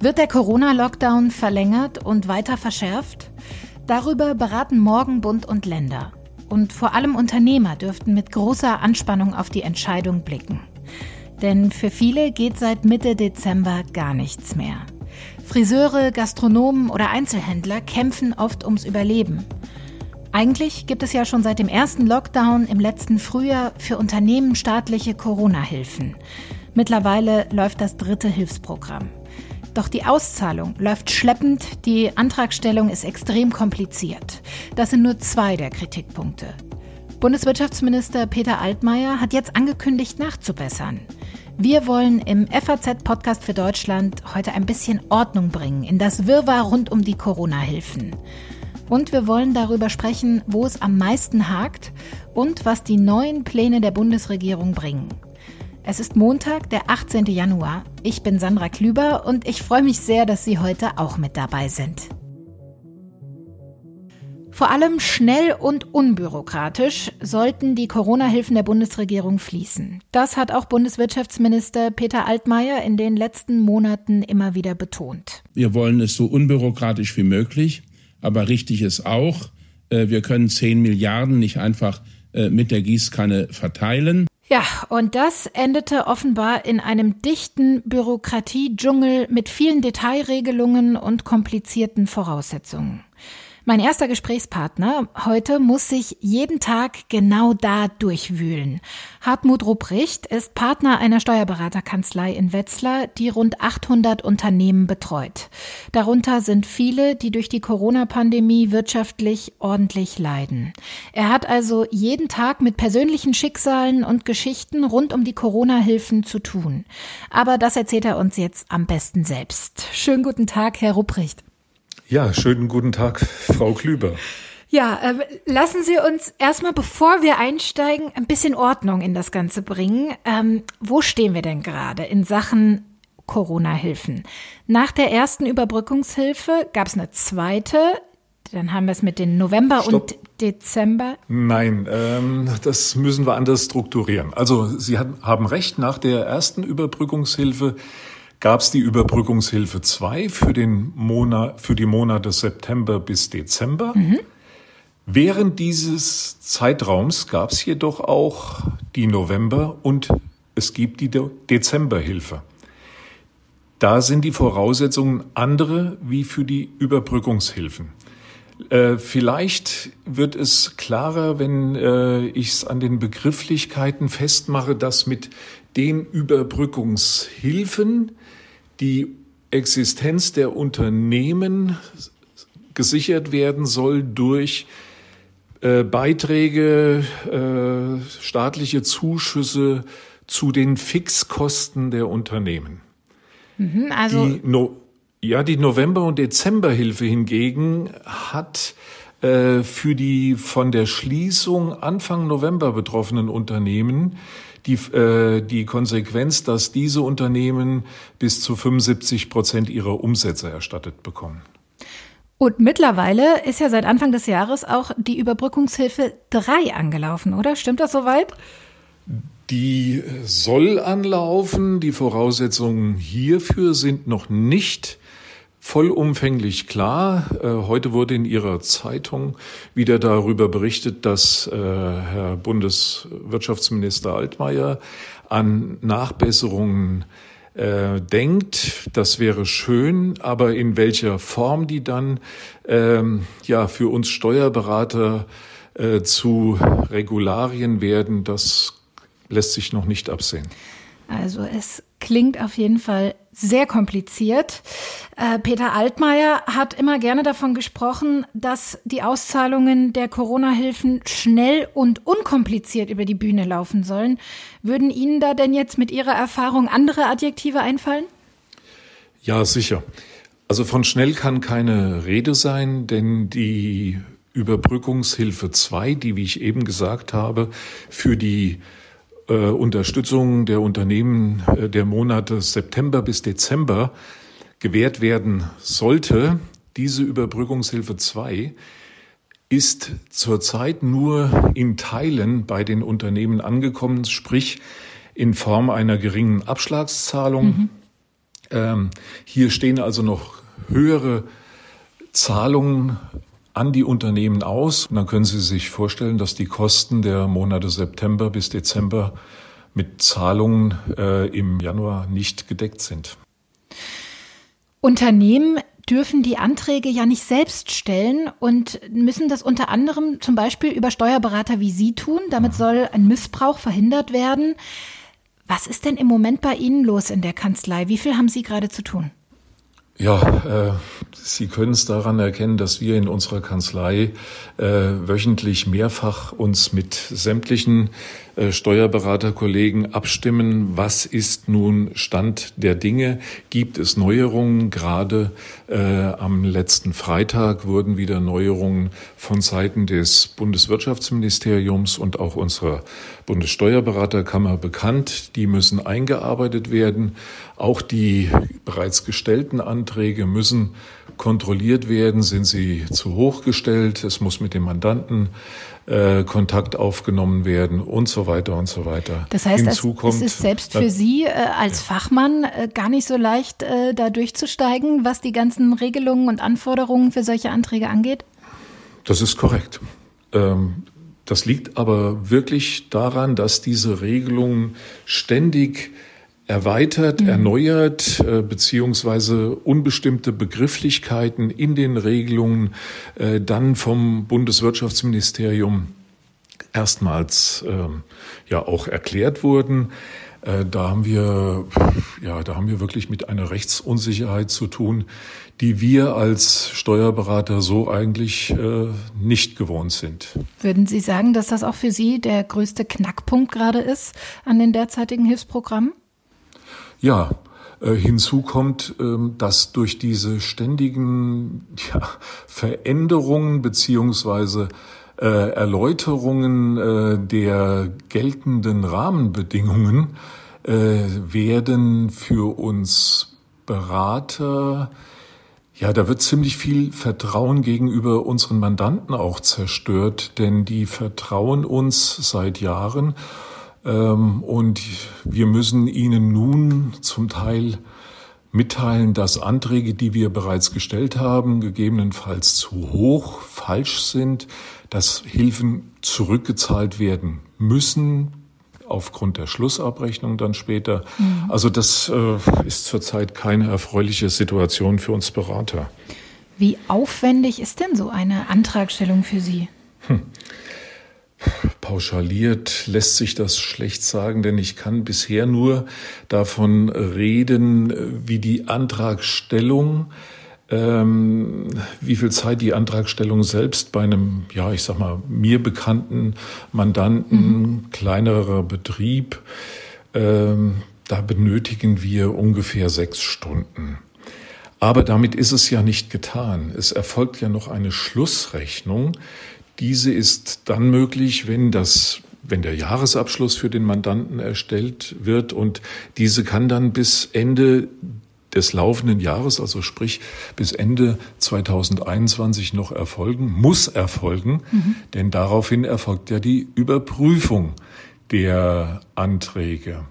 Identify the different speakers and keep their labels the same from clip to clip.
Speaker 1: Wird der Corona-Lockdown verlängert und weiter verschärft? Darüber beraten morgen Bund und Länder. Und vor allem Unternehmer dürften mit großer Anspannung auf die Entscheidung blicken. Denn für viele geht seit Mitte Dezember gar nichts mehr. Friseure, Gastronomen oder Einzelhändler kämpfen oft ums Überleben. Eigentlich gibt es ja schon seit dem ersten Lockdown im letzten Frühjahr für Unternehmen staatliche Corona-Hilfen. Mittlerweile läuft das dritte Hilfsprogramm. Doch die Auszahlung läuft schleppend, die Antragstellung ist extrem kompliziert. Das sind nur zwei der Kritikpunkte. Bundeswirtschaftsminister Peter Altmaier hat jetzt angekündigt, nachzubessern. Wir wollen im FAZ-Podcast für Deutschland heute ein bisschen Ordnung bringen in das Wirrwarr rund um die Corona-Hilfen. Und wir wollen darüber sprechen, wo es am meisten hakt und was die neuen Pläne der Bundesregierung bringen. Es ist Montag, der 18. Januar. Ich bin Sandra Klüber und ich freue mich sehr, dass Sie heute auch mit dabei sind. Vor allem schnell und unbürokratisch sollten die Corona-Hilfen der Bundesregierung fließen. Das hat auch Bundeswirtschaftsminister Peter Altmaier in den letzten Monaten immer wieder betont.
Speaker 2: Wir wollen es so unbürokratisch wie möglich, aber richtig ist auch, äh, wir können 10 Milliarden nicht einfach äh, mit der Gießkanne verteilen.
Speaker 1: Ja, und das endete offenbar in einem dichten Bürokratiedschungel mit vielen Detailregelungen und komplizierten Voraussetzungen. Mein erster Gesprächspartner heute muss sich jeden Tag genau da durchwühlen. Hartmut Rupprecht ist Partner einer Steuerberaterkanzlei in Wetzlar, die rund 800 Unternehmen betreut. Darunter sind viele, die durch die Corona-Pandemie wirtschaftlich ordentlich leiden. Er hat also jeden Tag mit persönlichen Schicksalen und Geschichten rund um die Corona-Hilfen zu tun. Aber das erzählt er uns jetzt am besten selbst. Schönen guten Tag, Herr Rupprecht.
Speaker 3: Ja, schönen guten Tag, Frau Klüber.
Speaker 1: Ja, äh, lassen Sie uns erstmal, bevor wir einsteigen, ein bisschen Ordnung in das Ganze bringen. Ähm, wo stehen wir denn gerade in Sachen Corona-Hilfen? Nach der ersten Überbrückungshilfe gab es eine zweite. Dann haben wir es mit den November Stopp. und Dezember.
Speaker 3: Nein, ähm, das müssen wir anders strukturieren. Also Sie haben recht, nach der ersten Überbrückungshilfe gab es die Überbrückungshilfe 2 für, den Monat, für die Monate September bis Dezember. Mhm. Während dieses Zeitraums gab es jedoch auch die November- und es gibt die Dezemberhilfe. Da sind die Voraussetzungen andere wie für die Überbrückungshilfen. Äh, vielleicht wird es klarer, wenn äh, ich es an den Begrifflichkeiten festmache, dass mit den Überbrückungshilfen die Existenz der Unternehmen gesichert werden soll durch äh, Beiträge, äh, staatliche Zuschüsse zu den Fixkosten der Unternehmen. Mhm, also die no ja, die November- und Dezemberhilfe hingegen hat äh, für die von der Schließung Anfang November betroffenen Unternehmen die, äh, die Konsequenz, dass diese Unternehmen bis zu 75 Prozent ihrer Umsätze erstattet bekommen.
Speaker 1: Und mittlerweile ist ja seit Anfang des Jahres auch die Überbrückungshilfe 3 angelaufen, oder? Stimmt das soweit?
Speaker 3: Die soll anlaufen. Die Voraussetzungen hierfür sind noch nicht vollumfänglich klar. Äh, heute wurde in Ihrer Zeitung wieder darüber berichtet, dass äh, Herr Bundeswirtschaftsminister Altmaier an Nachbesserungen äh, denkt. Das wäre schön, aber in welcher Form die dann ähm, ja für uns Steuerberater zu Regularien werden, das lässt sich noch nicht absehen.
Speaker 1: Also es klingt auf jeden Fall sehr kompliziert. Äh, Peter Altmaier hat immer gerne davon gesprochen, dass die Auszahlungen der Corona-Hilfen schnell und unkompliziert über die Bühne laufen sollen. Würden Ihnen da denn jetzt mit Ihrer Erfahrung andere Adjektive einfallen?
Speaker 3: Ja, sicher. Also von schnell kann keine Rede sein, denn die Überbrückungshilfe 2, die, wie ich eben gesagt habe, für die äh, Unterstützung der Unternehmen äh, der Monate September bis Dezember gewährt werden sollte, diese Überbrückungshilfe 2 ist zurzeit nur in Teilen bei den Unternehmen angekommen, sprich in Form einer geringen Abschlagszahlung. Mhm. Ähm, hier stehen also noch höhere Zahlungen an die Unternehmen aus. Und dann können Sie sich vorstellen, dass die Kosten der Monate September bis Dezember mit Zahlungen äh, im Januar nicht gedeckt sind.
Speaker 1: Unternehmen dürfen die Anträge ja nicht selbst stellen und müssen das unter anderem zum Beispiel über Steuerberater wie Sie tun. Damit soll ein Missbrauch verhindert werden. Was ist denn im Moment bei Ihnen los in der Kanzlei? Wie viel haben Sie gerade zu tun?
Speaker 3: Ja, äh, Sie können es daran erkennen, dass wir in unserer Kanzlei äh, wöchentlich mehrfach uns mit sämtlichen Steuerberaterkollegen abstimmen, was ist nun Stand der Dinge, gibt es Neuerungen. Gerade äh, am letzten Freitag wurden wieder Neuerungen von Seiten des Bundeswirtschaftsministeriums und auch unserer Bundessteuerberaterkammer bekannt. Die müssen eingearbeitet werden. Auch die bereits gestellten Anträge müssen kontrolliert werden. Sind sie zu hoch gestellt? Es muss mit dem Mandanten äh, Kontakt aufgenommen werden und so weiter und so weiter.
Speaker 1: Das heißt, Hinzu es, kommt, es ist selbst für Sie äh, als Fachmann äh, gar nicht so leicht, äh, da durchzusteigen, was die ganzen Regelungen und Anforderungen für solche Anträge angeht?
Speaker 3: Das ist korrekt. Ähm, das liegt aber wirklich daran, dass diese Regelungen ständig erweitert, mhm. erneuert, äh, beziehungsweise unbestimmte Begrifflichkeiten in den Regelungen äh, dann vom Bundeswirtschaftsministerium erstmals äh, ja auch erklärt wurden. Äh, da haben wir, ja, da haben wir wirklich mit einer Rechtsunsicherheit zu tun, die wir als Steuerberater so eigentlich äh, nicht gewohnt sind.
Speaker 1: Würden Sie sagen, dass das auch für Sie der größte Knackpunkt gerade ist an den derzeitigen Hilfsprogrammen?
Speaker 3: Ja, äh, hinzu kommt, ähm, dass durch diese ständigen ja, Veränderungen beziehungsweise äh, Erläuterungen äh, der geltenden Rahmenbedingungen werden für uns Berater ja, da wird ziemlich viel Vertrauen gegenüber unseren Mandanten auch zerstört, denn die vertrauen uns seit Jahren und wir müssen Ihnen nun zum Teil mitteilen, dass Anträge, die wir bereits gestellt haben, gegebenenfalls zu hoch, falsch sind, dass Hilfen zurückgezahlt werden müssen aufgrund der Schlussabrechnung dann später. Mhm. Also das äh, ist zurzeit keine erfreuliche Situation für uns Berater.
Speaker 1: Wie aufwendig ist denn so eine Antragstellung für Sie? Hm.
Speaker 3: Pauschaliert lässt sich das schlecht sagen, denn ich kann bisher nur davon reden, wie die Antragstellung, ähm, wie viel Zeit die Antragstellung selbst bei einem, ja, ich sag mal, mir bekannten Mandanten, mhm. kleinerer Betrieb, ähm, da benötigen wir ungefähr sechs Stunden. Aber damit ist es ja nicht getan. Es erfolgt ja noch eine Schlussrechnung, diese ist dann möglich, wenn das wenn der Jahresabschluss für den Mandanten erstellt wird und diese kann dann bis Ende des laufenden Jahres, also sprich bis Ende 2021 noch erfolgen, muss erfolgen, mhm. denn daraufhin erfolgt ja die Überprüfung der Anträge.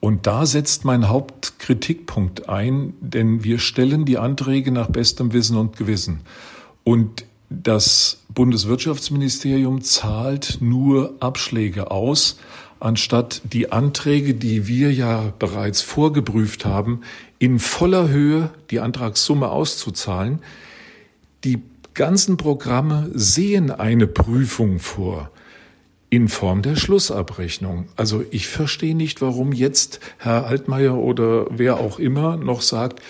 Speaker 3: Und da setzt mein Hauptkritikpunkt ein, denn wir stellen die Anträge nach bestem Wissen und Gewissen. Und das Bundeswirtschaftsministerium zahlt nur Abschläge aus, anstatt die Anträge, die wir ja bereits vorgeprüft haben, in voller Höhe die Antragssumme auszuzahlen. Die ganzen Programme sehen eine Prüfung vor in Form der Schlussabrechnung. Also ich verstehe nicht, warum jetzt Herr Altmaier oder wer auch immer noch sagt,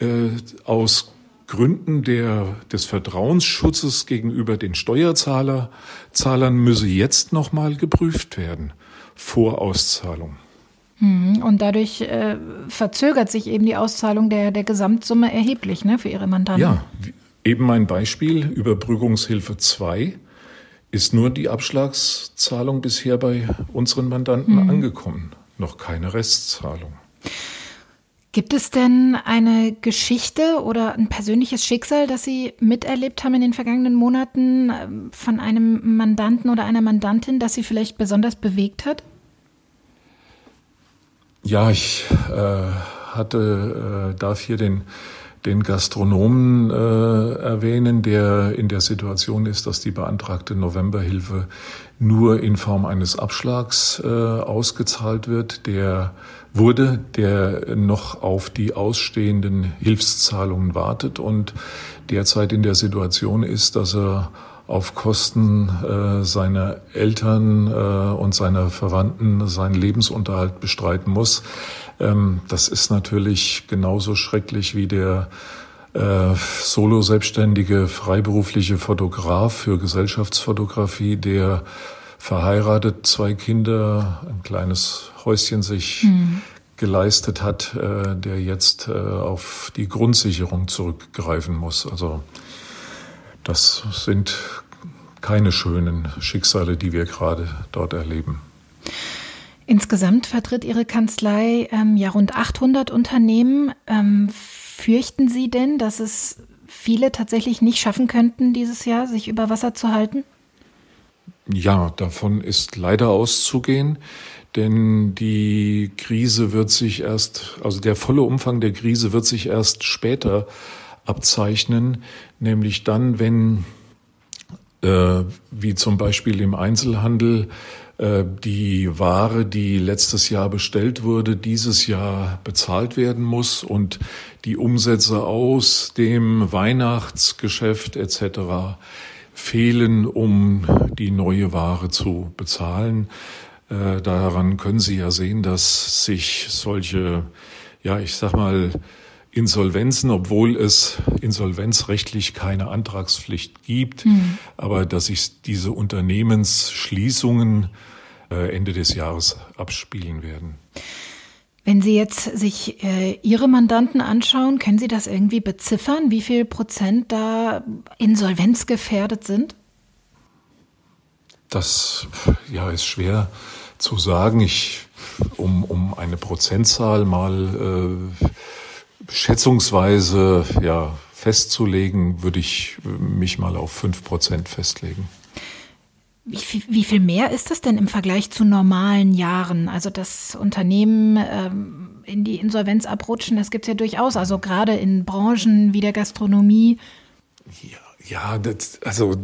Speaker 3: äh, aus Gründen der, des Vertrauensschutzes gegenüber den Steuerzahlern müsse jetzt nochmal geprüft werden vor Auszahlung.
Speaker 1: Mhm. Und dadurch äh, verzögert sich eben die Auszahlung der, der Gesamtsumme erheblich ne, für Ihre Mandanten.
Speaker 3: Ja, eben ein Beispiel, Überbrückungshilfe 2 ist nur die Abschlagszahlung bisher bei unseren Mandanten mhm. angekommen, noch keine Restzahlung.
Speaker 1: Gibt es denn eine Geschichte oder ein persönliches Schicksal, das Sie miterlebt haben in den vergangenen Monaten ähm, von einem Mandanten oder einer Mandantin, das Sie vielleicht besonders bewegt hat?
Speaker 3: Ja, ich äh, hatte, äh, darf hier den den Gastronomen äh, erwähnen, der in der Situation ist, dass die beantragte Novemberhilfe nur in Form eines Abschlags äh, ausgezahlt wird. Der wurde, der noch auf die ausstehenden Hilfszahlungen wartet und derzeit in der Situation ist, dass er auf Kosten äh, seiner Eltern äh, und seiner Verwandten seinen Lebensunterhalt bestreiten muss. Ähm, das ist natürlich genauso schrecklich wie der äh, solo-selbstständige freiberufliche Fotograf für Gesellschaftsfotografie, der verheiratet, zwei Kinder, ein kleines Häuschen sich mhm. geleistet hat, äh, der jetzt äh, auf die Grundsicherung zurückgreifen muss. Also das sind keine schönen Schicksale, die wir gerade dort erleben.
Speaker 1: Insgesamt vertritt Ihre Kanzlei ähm, ja rund 800 Unternehmen. Ähm, fürchten Sie denn, dass es viele tatsächlich nicht schaffen könnten, dieses Jahr sich über Wasser zu halten?
Speaker 3: Ja, davon ist leider auszugehen, denn die Krise wird sich erst, also der volle Umfang der Krise wird sich erst später abzeichnen, nämlich dann, wenn, äh, wie zum Beispiel im Einzelhandel, äh, die Ware, die letztes Jahr bestellt wurde, dieses Jahr bezahlt werden muss und die Umsätze aus dem Weihnachtsgeschäft etc. fehlen, um die neue Ware zu bezahlen. Äh, daran können Sie ja sehen, dass sich solche, ja, ich sag mal, Insolvenzen, obwohl es insolvenzrechtlich keine Antragspflicht gibt, mhm. aber dass sich diese Unternehmensschließungen äh, Ende des Jahres abspielen werden.
Speaker 1: Wenn Sie jetzt sich äh, Ihre Mandanten anschauen, können Sie das irgendwie beziffern, wie viel Prozent da insolvenzgefährdet sind?
Speaker 3: Das ja, ist schwer zu sagen. Ich, um, um eine Prozentzahl mal äh, schätzungsweise ja, festzulegen, würde ich mich mal auf fünf Prozent festlegen.
Speaker 1: Wie viel, wie viel mehr ist das denn im Vergleich zu normalen Jahren? Also das Unternehmen ähm, in die Insolvenz abrutschen, das gibt es ja durchaus. Also gerade in Branchen wie der Gastronomie.
Speaker 3: Ja, ja, das, also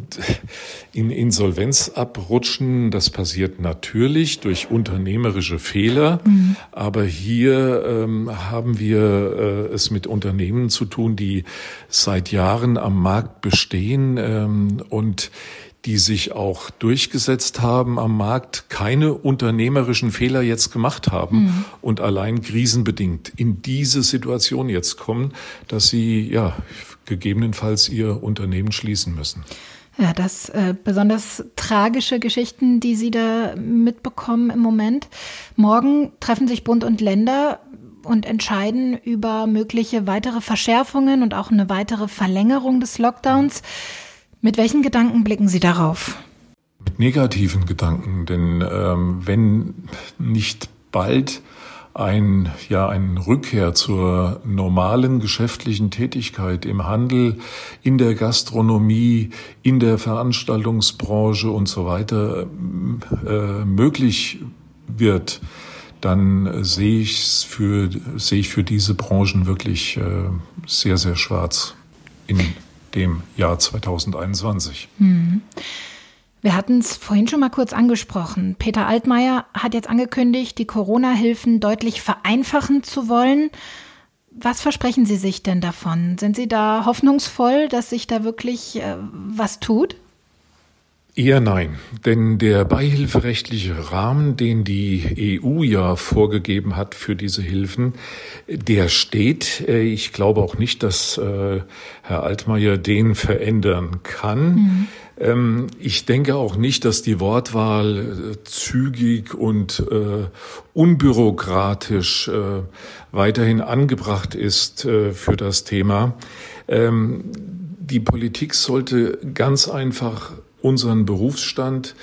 Speaker 3: in Insolvenz abrutschen, das passiert natürlich durch unternehmerische Fehler, mhm. aber hier ähm, haben wir äh, es mit Unternehmen zu tun, die seit Jahren am Markt bestehen ähm, und die sich auch durchgesetzt haben am Markt, keine unternehmerischen Fehler jetzt gemacht haben mhm. und allein krisenbedingt in diese Situation jetzt kommen, dass sie ja gegebenenfalls ihr Unternehmen schließen müssen.
Speaker 1: Ja, das äh, besonders tragische Geschichten, die Sie da mitbekommen im Moment. Morgen treffen sich Bund und Länder und entscheiden über mögliche weitere Verschärfungen und auch eine weitere Verlängerung des Lockdowns. Mit welchen Gedanken blicken Sie darauf?
Speaker 3: Mit negativen Gedanken, denn ähm, wenn nicht bald ein, ja, ein Rückkehr zur normalen geschäftlichen Tätigkeit im Handel, in der Gastronomie, in der Veranstaltungsbranche und so weiter äh, möglich wird, dann sehe ich für, sehe ich für diese Branchen wirklich äh, sehr, sehr schwarz in dem Jahr 2021.
Speaker 1: Mhm. Wir hatten es vorhin schon mal kurz angesprochen. Peter Altmaier hat jetzt angekündigt, die Corona-Hilfen deutlich vereinfachen zu wollen. Was versprechen Sie sich denn davon? Sind Sie da hoffnungsvoll, dass sich da wirklich äh, was tut?
Speaker 3: Eher nein, denn der beihilferechtliche Rahmen, den die EU ja vorgegeben hat für diese Hilfen, der steht. Äh, ich glaube auch nicht, dass äh, Herr Altmaier den verändern kann. Mhm. Ähm, ich denke auch nicht, dass die Wortwahl äh, zügig und unbürokratisch weiterhin angebracht ist für das Thema. Ähm, die Politik sollte ganz einfach unseren Berufsstand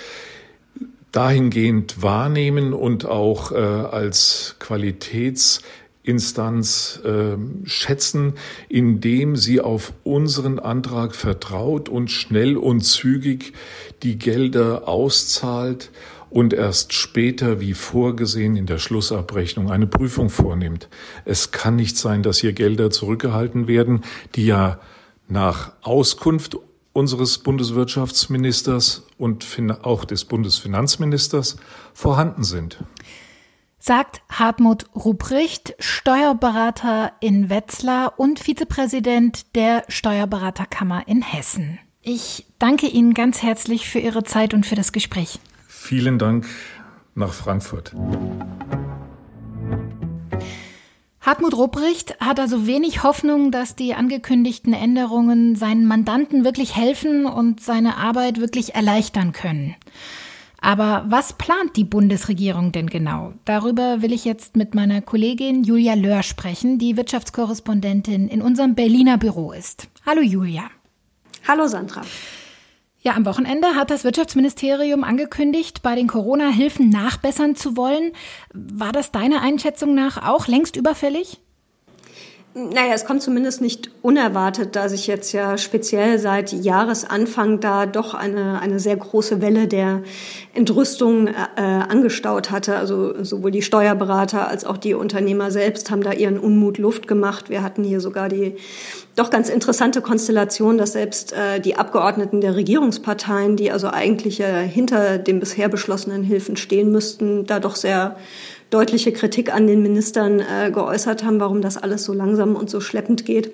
Speaker 3: dahingehend wahrnehmen und auch äh, als Qualitätsinstanz äh, schätzen, indem sie auf unseren Antrag vertraut und schnell und zügig die Gelder auszahlt und erst später, wie vorgesehen in der Schlussabrechnung, eine Prüfung vornimmt. Es kann nicht sein, dass hier Gelder zurückgehalten werden, die ja nach Auskunft unseres Bundeswirtschaftsministers und auch des Bundesfinanzministers vorhanden sind.
Speaker 1: Sagt Hartmut Ruprecht, Steuerberater in Wetzlar und Vizepräsident der Steuerberaterkammer in Hessen. Ich danke Ihnen ganz herzlich für Ihre Zeit und für das Gespräch.
Speaker 3: Vielen Dank nach Frankfurt.
Speaker 1: Hartmut Rupprecht hat also wenig Hoffnung, dass die angekündigten Änderungen seinen Mandanten wirklich helfen und seine Arbeit wirklich erleichtern können. Aber was plant die Bundesregierung denn genau? Darüber will ich jetzt mit meiner Kollegin Julia Löhr sprechen, die Wirtschaftskorrespondentin in unserem Berliner Büro ist. Hallo Julia.
Speaker 4: Hallo Sandra.
Speaker 1: Ja, am Wochenende hat das Wirtschaftsministerium angekündigt, bei den Corona-Hilfen nachbessern zu wollen. War das deiner Einschätzung nach auch längst überfällig?
Speaker 4: Naja, es kommt zumindest nicht unerwartet, da sich jetzt ja speziell seit Jahresanfang da doch eine, eine sehr große Welle der Entrüstung äh, angestaut hatte. Also sowohl die Steuerberater als auch die Unternehmer selbst haben da ihren Unmut Luft gemacht. Wir hatten hier sogar die doch ganz interessante Konstellation, dass selbst äh, die Abgeordneten der Regierungsparteien, die also eigentlich äh, hinter den bisher beschlossenen Hilfen stehen müssten, da doch sehr deutliche Kritik an den Ministern äh, geäußert haben, warum das alles so langsam und so schleppend geht.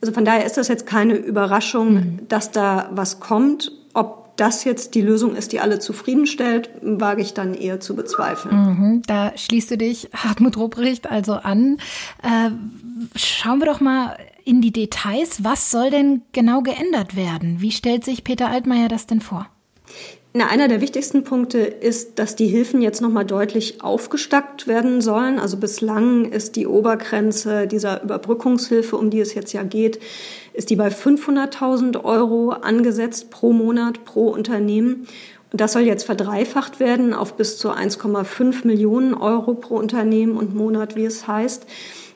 Speaker 4: Also von daher ist das jetzt keine Überraschung, mhm. dass da was kommt. Ob das jetzt die Lösung ist, die alle zufriedenstellt, wage ich dann eher zu bezweifeln.
Speaker 1: Mhm, da schließt du dich Hartmut Rupprecht also an. Äh, schauen wir doch mal in die Details. Was soll denn genau geändert werden? Wie stellt sich Peter Altmaier das denn vor?
Speaker 4: Na, einer der wichtigsten Punkte ist, dass die Hilfen jetzt nochmal deutlich aufgestackt werden sollen. Also bislang ist die Obergrenze dieser Überbrückungshilfe, um die es jetzt ja geht, ist die bei 500.000 Euro angesetzt pro Monat, pro Unternehmen. Und das soll jetzt verdreifacht werden auf bis zu 1,5 Millionen Euro pro Unternehmen und Monat, wie es heißt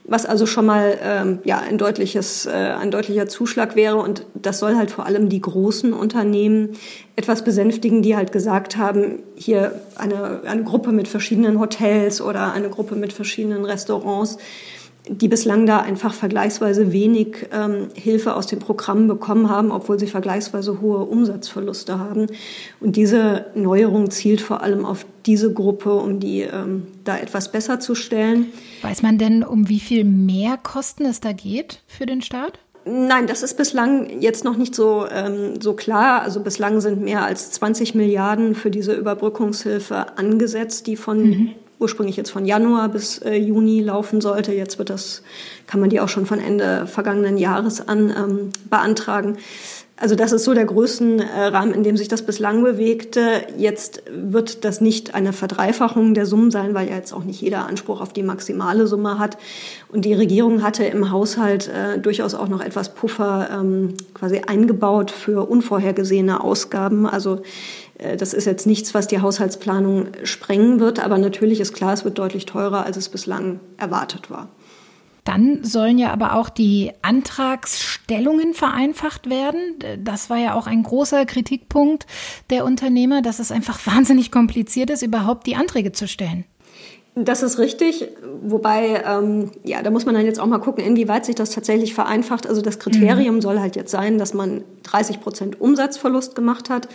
Speaker 4: was also schon mal ähm, ja ein deutliches äh, ein deutlicher Zuschlag wäre. Und das soll halt vor allem die großen Unternehmen etwas besänftigen, die halt gesagt haben, hier eine eine Gruppe mit verschiedenen Hotels oder eine Gruppe mit verschiedenen Restaurants die bislang da einfach vergleichsweise wenig ähm, Hilfe aus dem Programm bekommen haben, obwohl sie vergleichsweise hohe Umsatzverluste haben. Und diese Neuerung zielt vor allem auf diese Gruppe, um die ähm, da etwas besser zu stellen.
Speaker 1: Weiß man denn, um wie viel mehr Kosten es da geht für den Staat?
Speaker 4: Nein, das ist bislang jetzt noch nicht so, ähm, so klar. Also bislang sind mehr als 20 Milliarden für diese Überbrückungshilfe angesetzt, die von mhm ursprünglich jetzt von Januar bis äh, Juni laufen sollte. Jetzt wird das, kann man die auch schon von Ende vergangenen Jahres an ähm, beantragen. Also das ist so der Größenrahmen, in dem sich das bislang bewegte. Jetzt wird das nicht eine Verdreifachung der Summen sein, weil ja jetzt auch nicht jeder Anspruch auf die maximale Summe hat. Und die Regierung hatte im Haushalt äh, durchaus auch noch etwas Puffer ähm, quasi eingebaut für unvorhergesehene Ausgaben. Also äh, das ist jetzt nichts, was die Haushaltsplanung sprengen wird, aber natürlich ist klar, es wird deutlich teurer, als es bislang erwartet war.
Speaker 1: Dann sollen ja aber auch die Antragsstellungen vereinfacht werden. Das war ja auch ein großer Kritikpunkt der Unternehmer, dass es einfach wahnsinnig kompliziert ist, überhaupt die Anträge zu stellen.
Speaker 4: Das ist richtig, wobei, ähm, ja, da muss man dann jetzt auch mal gucken, inwieweit sich das tatsächlich vereinfacht. Also das Kriterium mhm. soll halt jetzt sein, dass man 30 Prozent Umsatzverlust gemacht hat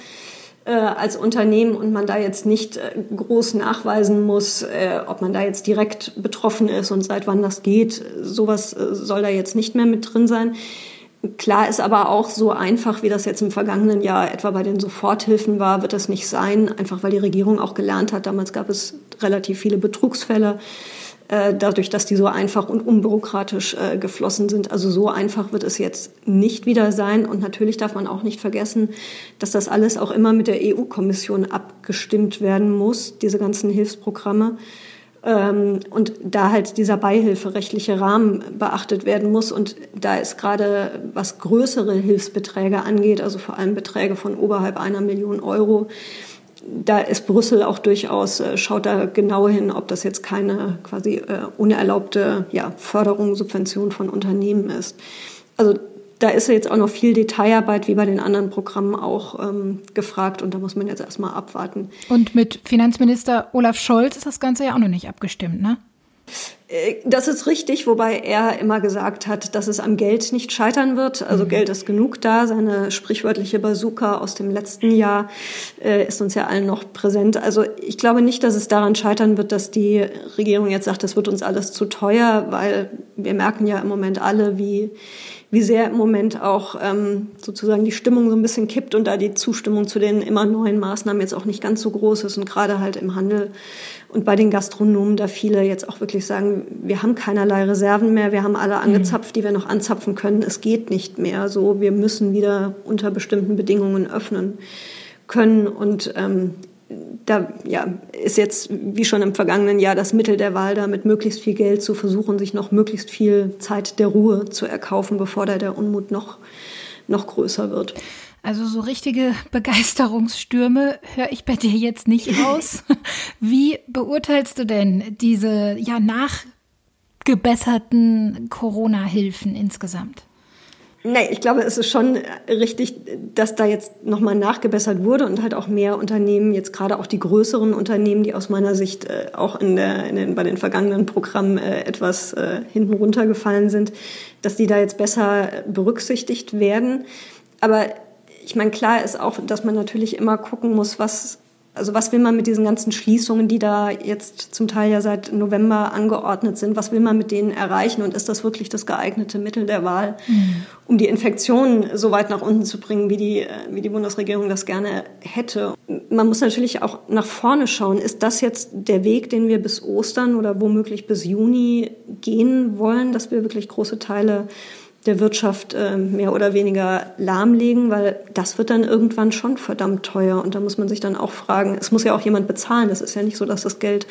Speaker 4: äh, als Unternehmen und man da jetzt nicht äh, groß nachweisen muss, äh, ob man da jetzt direkt betroffen ist und seit wann das geht. Sowas soll da jetzt nicht mehr mit drin sein. Klar ist aber auch so einfach, wie das jetzt im vergangenen Jahr etwa bei den Soforthilfen war, wird das nicht sein, einfach weil die Regierung auch gelernt hat. Damals gab es relativ viele Betrugsfälle äh, dadurch, dass die so einfach und unbürokratisch äh, geflossen sind. Also so einfach wird es jetzt nicht wieder sein. Und natürlich darf man auch nicht vergessen, dass das alles auch immer mit der EU-Kommission abgestimmt werden muss, diese ganzen Hilfsprogramme. Ähm, und da halt dieser beihilferechtliche Rahmen beachtet werden muss. Und da ist gerade, was größere Hilfsbeträge angeht, also vor allem Beträge von oberhalb einer Million Euro, da ist Brüssel auch durchaus, äh, schaut da genau hin, ob das jetzt keine quasi äh, unerlaubte ja, Förderung, Subvention von Unternehmen ist. Also da ist jetzt auch noch viel Detailarbeit, wie bei den anderen Programmen auch ähm, gefragt. Und da muss man jetzt erstmal abwarten.
Speaker 1: Und mit Finanzminister Olaf Scholz ist das Ganze ja auch noch nicht abgestimmt, ne?
Speaker 4: Äh, das ist richtig, wobei er immer gesagt hat, dass es am Geld nicht scheitern wird. Also mhm. Geld ist genug da. Seine sprichwörtliche Bazooka aus dem letzten Jahr äh, ist uns ja allen noch präsent. Also ich glaube nicht, dass es daran scheitern wird, dass die Regierung jetzt sagt, das wird uns alles zu teuer, weil wir merken ja im Moment alle, wie wie sehr im Moment auch ähm, sozusagen die Stimmung so ein bisschen kippt und da die Zustimmung zu den immer neuen Maßnahmen jetzt auch nicht ganz so groß ist und gerade halt im Handel und bei den Gastronomen da viele jetzt auch wirklich sagen, wir haben keinerlei Reserven mehr, wir haben alle mhm. angezapft, die wir noch anzapfen können. Es geht nicht mehr so, wir müssen wieder unter bestimmten Bedingungen öffnen können. Und ähm, da ja, ist jetzt, wie schon im vergangenen Jahr, das Mittel der Wahl da mit möglichst viel Geld zu versuchen, sich noch möglichst viel Zeit der Ruhe zu erkaufen, bevor da der Unmut noch, noch größer wird.
Speaker 1: Also so richtige Begeisterungsstürme höre ich bei dir jetzt nicht raus. Wie beurteilst du denn diese ja nachgebesserten Corona-Hilfen insgesamt?
Speaker 4: Nee, ich glaube, es ist schon richtig, dass da jetzt nochmal nachgebessert wurde und halt auch mehr Unternehmen, jetzt gerade auch die größeren Unternehmen, die aus meiner Sicht äh, auch in der, in den, bei den vergangenen Programmen äh, etwas äh, hinten runtergefallen sind, dass die da jetzt besser berücksichtigt werden. Aber ich meine, klar ist auch, dass man natürlich immer gucken muss, was, also was will man mit diesen ganzen Schließungen, die da jetzt zum Teil ja seit November angeordnet sind, was will man mit denen erreichen und ist das wirklich das geeignete Mittel der Wahl, mhm. um die Infektionen so weit nach unten zu bringen, wie die, wie die Bundesregierung das gerne hätte. Man muss natürlich auch nach vorne schauen. Ist das jetzt der Weg, den wir bis Ostern oder womöglich bis Juni gehen wollen, dass wir wirklich große Teile der Wirtschaft äh, mehr oder weniger lahmlegen, weil das wird dann irgendwann schon verdammt teuer. Und da muss man sich dann auch fragen, es muss ja auch jemand bezahlen. Das ist ja nicht so, dass das Geld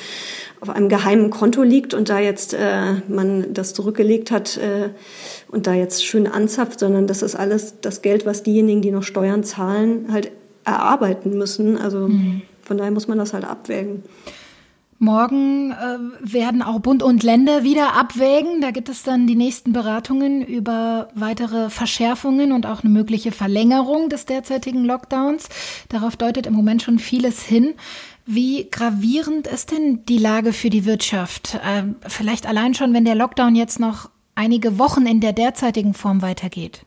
Speaker 4: auf einem geheimen Konto liegt und da jetzt äh, man das zurückgelegt hat äh, und da jetzt schön anzapft, sondern das ist alles das Geld, was diejenigen, die noch Steuern zahlen, halt erarbeiten müssen. Also mhm. von daher muss man das halt abwägen.
Speaker 1: Morgen äh, werden auch Bund und Länder wieder abwägen. Da gibt es dann die nächsten Beratungen über weitere Verschärfungen und auch eine mögliche Verlängerung des derzeitigen Lockdowns. Darauf deutet im Moment schon vieles hin. Wie gravierend ist denn die Lage für die Wirtschaft? Äh, vielleicht allein schon, wenn der Lockdown jetzt noch einige Wochen in der derzeitigen Form weitergeht.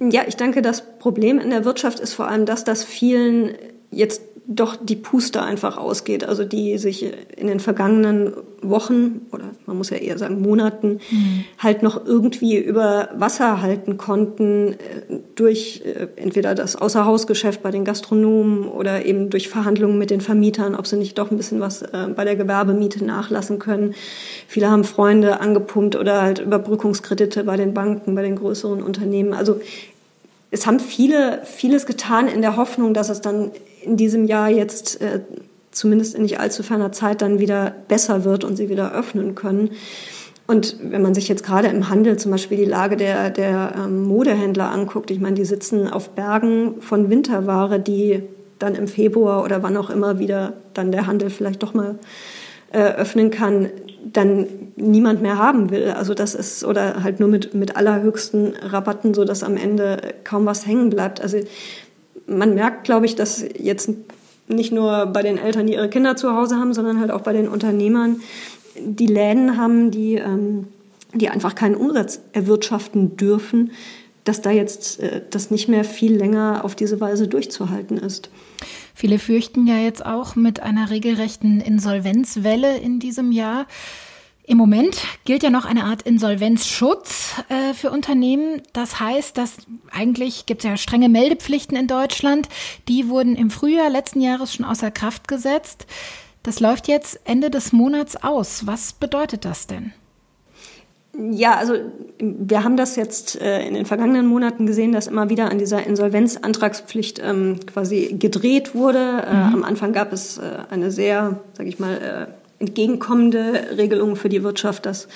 Speaker 4: Ja, ich denke, das Problem in der Wirtschaft ist vor allem das, dass vielen jetzt doch die Puste einfach ausgeht, also die sich in den vergangenen Wochen oder man muss ja eher sagen Monaten mhm. halt noch irgendwie über Wasser halten konnten äh, durch äh, entweder das Außerhausgeschäft bei den Gastronomen oder eben durch Verhandlungen mit den Vermietern, ob sie nicht doch ein bisschen was äh, bei der Gewerbemiete nachlassen können. Viele haben Freunde angepumpt oder halt Überbrückungskredite bei den Banken, bei den größeren Unternehmen. Also es haben viele vieles getan in der Hoffnung, dass es dann in diesem Jahr jetzt äh, zumindest in nicht allzu ferner Zeit dann wieder besser wird und sie wieder öffnen können. Und wenn man sich jetzt gerade im Handel zum Beispiel die Lage der, der ähm, Modehändler anguckt, ich meine, die sitzen auf Bergen von Winterware, die dann im Februar oder wann auch immer wieder dann der Handel vielleicht doch mal äh, öffnen kann, dann niemand mehr haben will. Also das ist, oder halt nur mit, mit allerhöchsten Rabatten, so dass am Ende kaum was hängen bleibt. Also man merkt, glaube ich, dass jetzt nicht nur bei den Eltern, die ihre Kinder zu Hause haben, sondern halt auch bei den Unternehmern, die Läden haben, die, ähm, die einfach keinen Umsatz erwirtschaften dürfen, dass da jetzt äh, das nicht mehr viel länger auf diese Weise durchzuhalten ist.
Speaker 1: Viele fürchten ja jetzt auch mit einer regelrechten Insolvenzwelle in diesem Jahr. Im Moment gilt ja noch eine Art Insolvenzschutz äh, für Unternehmen. Das heißt, dass eigentlich gibt es ja strenge Meldepflichten in Deutschland. Die wurden im Frühjahr letzten Jahres schon außer Kraft gesetzt. Das läuft jetzt Ende des Monats aus. Was bedeutet das denn?
Speaker 4: Ja, also wir haben das jetzt äh, in den vergangenen Monaten gesehen, dass immer wieder an dieser Insolvenzantragspflicht ähm, quasi gedreht wurde. Äh, mhm. Am Anfang gab es äh, eine sehr, sage ich mal, äh, entgegenkommende Regelung für die Wirtschaft, dass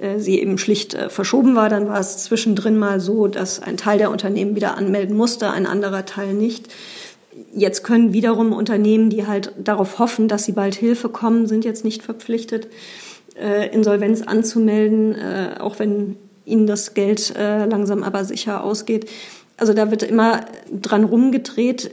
Speaker 4: äh, sie eben schlicht äh, verschoben war. Dann war es zwischendrin mal so, dass ein Teil der Unternehmen wieder anmelden musste, ein anderer Teil nicht. Jetzt können wiederum Unternehmen, die halt darauf hoffen, dass sie bald Hilfe kommen, sind jetzt nicht verpflichtet äh, Insolvenz anzumelden, auch wenn ihnen das Geld langsam aber sicher ausgeht. Also da wird immer dran rumgedreht.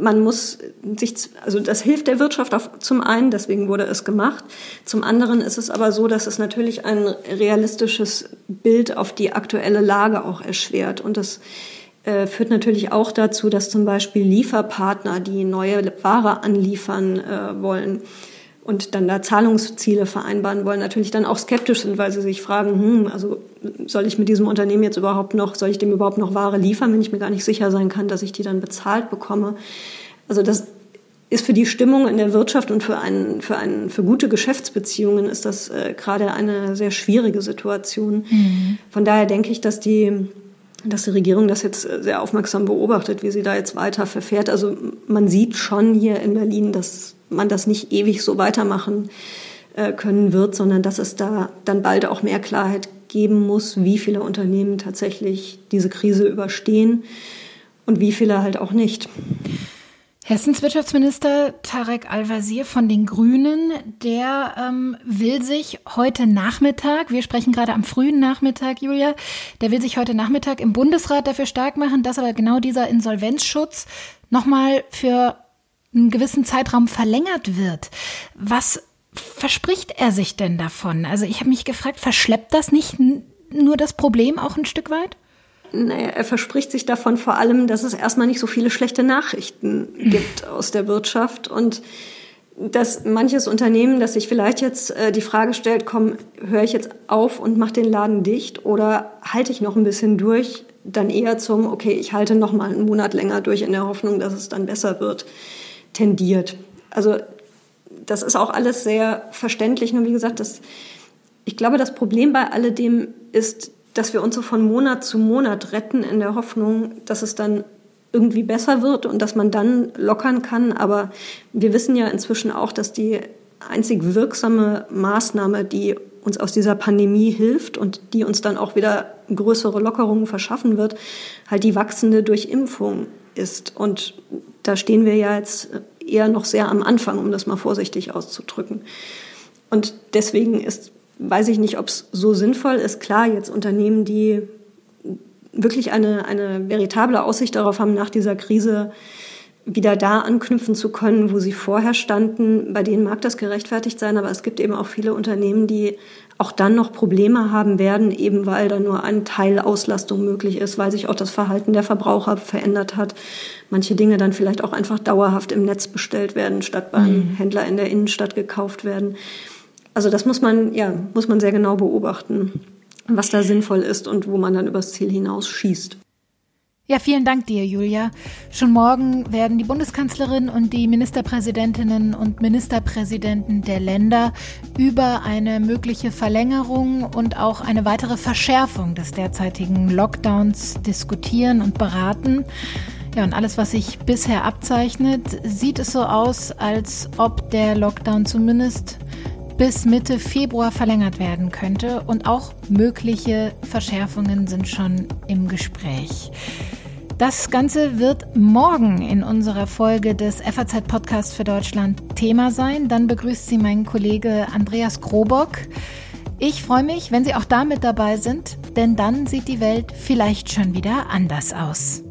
Speaker 4: Man muss sich, also das hilft der Wirtschaft auf, zum einen, deswegen wurde es gemacht. Zum anderen ist es aber so, dass es natürlich ein realistisches Bild auf die aktuelle Lage auch erschwert. Und das äh, führt natürlich auch dazu, dass zum Beispiel Lieferpartner, die neue Ware anliefern äh, wollen, und dann da Zahlungsziele vereinbaren wollen, natürlich dann auch skeptisch sind, weil sie sich fragen, hm, also soll ich mit diesem Unternehmen jetzt überhaupt noch, soll ich dem überhaupt noch Ware liefern, wenn ich mir gar nicht sicher sein kann, dass ich die dann bezahlt bekomme. Also das ist für die Stimmung in der Wirtschaft und für, einen, für, einen, für gute Geschäftsbeziehungen ist das äh, gerade eine sehr schwierige Situation. Mhm. Von daher denke ich, dass die, dass die Regierung das jetzt sehr aufmerksam beobachtet, wie sie da jetzt weiter verfährt. Also man sieht schon hier in Berlin, dass man das nicht ewig so weitermachen äh, können wird, sondern dass es da dann bald auch mehr Klarheit geben muss, wie viele Unternehmen tatsächlich diese Krise überstehen und wie viele halt auch nicht.
Speaker 1: Hessens Wirtschaftsminister Tarek Al-Wazir von den Grünen, der ähm, will sich heute Nachmittag, wir sprechen gerade am frühen Nachmittag, Julia, der will sich heute Nachmittag im Bundesrat dafür stark machen, dass aber genau dieser Insolvenzschutz nochmal für einen gewissen Zeitraum verlängert wird. Was verspricht er sich denn davon? Also ich habe mich gefragt, verschleppt das nicht nur das Problem auch ein Stück weit?
Speaker 4: Naja, er verspricht sich davon vor allem, dass es erstmal nicht so viele schlechte Nachrichten gibt aus der Wirtschaft und dass manches Unternehmen, das sich vielleicht jetzt äh, die Frage stellt, komm, höre ich jetzt auf und mache den Laden dicht oder halte ich noch ein bisschen durch, dann eher zum, okay, ich halte noch mal einen Monat länger durch in der Hoffnung, dass es dann besser wird tendiert. Also das ist auch alles sehr verständlich. Nur wie gesagt, das, ich glaube, das Problem bei alledem ist, dass wir uns so von Monat zu Monat retten in der Hoffnung, dass es dann irgendwie besser wird und dass man dann lockern kann. Aber wir wissen ja inzwischen auch, dass die einzig wirksame Maßnahme, die uns aus dieser Pandemie hilft und die uns dann auch wieder größere Lockerungen verschaffen wird, halt die wachsende Durchimpfung ist. Und da stehen wir ja jetzt eher noch sehr am Anfang, um das mal vorsichtig auszudrücken. Und deswegen ist, weiß ich nicht, ob es so sinnvoll ist. Klar, jetzt Unternehmen, die wirklich eine, eine veritable Aussicht darauf haben, nach dieser Krise wieder da anknüpfen zu können, wo sie vorher standen. Bei denen mag das gerechtfertigt sein, aber es gibt eben auch viele Unternehmen, die auch dann noch Probleme haben werden, eben weil da nur ein Teil Auslastung möglich ist, weil sich auch das Verhalten der Verbraucher verändert hat. Manche Dinge dann vielleicht auch einfach dauerhaft im Netz bestellt werden, statt beim mhm. Händler in der Innenstadt gekauft werden. Also das muss man, ja, muss man sehr genau beobachten, was da sinnvoll ist und wo man dann übers Ziel hinaus schießt.
Speaker 1: Ja, vielen Dank dir, Julia. Schon morgen werden die Bundeskanzlerin und die Ministerpräsidentinnen und Ministerpräsidenten der Länder über eine mögliche Verlängerung und auch eine weitere Verschärfung des derzeitigen Lockdowns diskutieren und beraten. Ja, und alles, was sich bisher abzeichnet, sieht es so aus, als ob der Lockdown zumindest bis Mitte Februar verlängert werden könnte und auch mögliche Verschärfungen sind schon im Gespräch. Das Ganze wird morgen in unserer Folge des FAZ Podcast für Deutschland Thema sein. Dann begrüßt sie mein Kollege Andreas Krobock. Ich freue mich, wenn Sie auch da mit dabei sind, denn dann sieht die Welt vielleicht schon wieder anders aus.